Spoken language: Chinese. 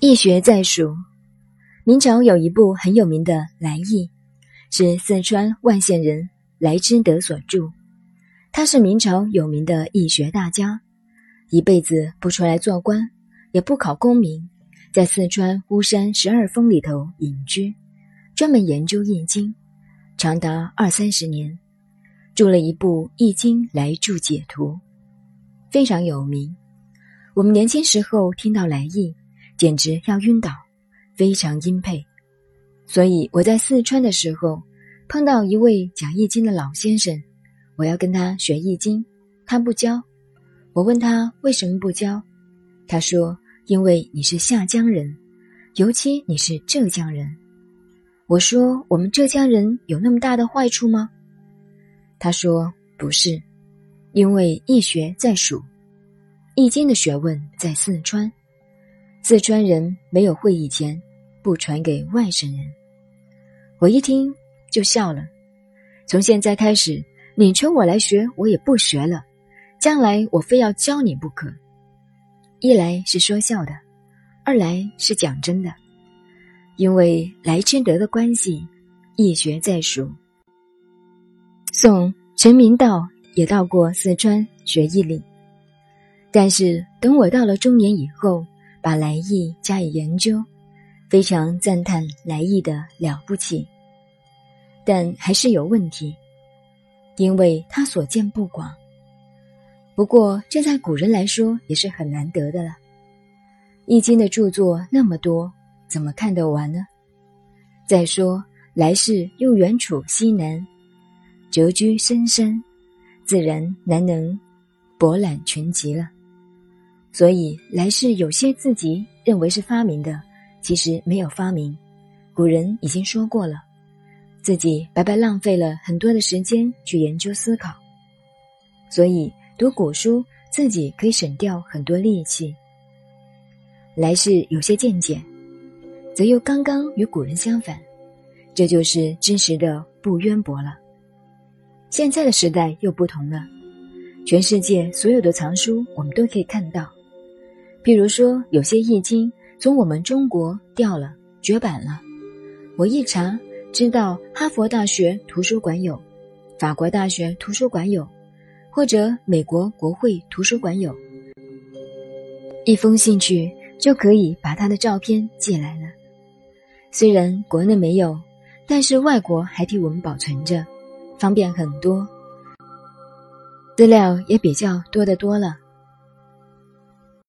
易学在蜀，明朝有一部很有名的《来易》，是四川万县人来之德所著。他是明朝有名的易学大家，一辈子不出来做官，也不考功名，在四川巫山十二峰里头隐居，专门研究易经，长达二三十年，著了一部《易经来注解图》，非常有名。我们年轻时候听到来易。简直要晕倒，非常钦佩。所以我在四川的时候，碰到一位讲易经的老先生，我要跟他学易经，他不教。我问他为什么不教，他说：“因为你是下江人，尤其你是浙江人。”我说：“我们浙江人有那么大的坏处吗？”他说：“不是，因为易学在蜀，易经的学问在四川。”四川人没有会以前，不传给外省人。我一听就笑了。从现在开始，你求我来学，我也不学了。将来我非要教你不可。一来是说笑的，二来是讲真的。因为来之德的关系，一学在熟。宋陈明道也到过四川学易理，但是等我到了中年以后。把来意加以研究，非常赞叹来意的了不起，但还是有问题，因为他所见不广。不过这在古人来说也是很难得的了。易经的著作那么多，怎么看得完呢？再说来世又远处西南，谪居深山，自然难能博览群集了。所以，来世有些自己认为是发明的，其实没有发明。古人已经说过了，自己白白浪费了很多的时间去研究思考。所以，读古书自己可以省掉很多力气。来世有些见解，则又刚刚与古人相反，这就是真实的不渊博了。现在的时代又不同了，全世界所有的藏书我们都可以看到。比如说，有些易经从我们中国掉了、绝版了，我一查，知道哈佛大学图书馆有，法国大学图书馆有，或者美国国会图书馆有。一封信去就可以把他的照片寄来了。虽然国内没有，但是外国还替我们保存着，方便很多，资料也比较多的多了。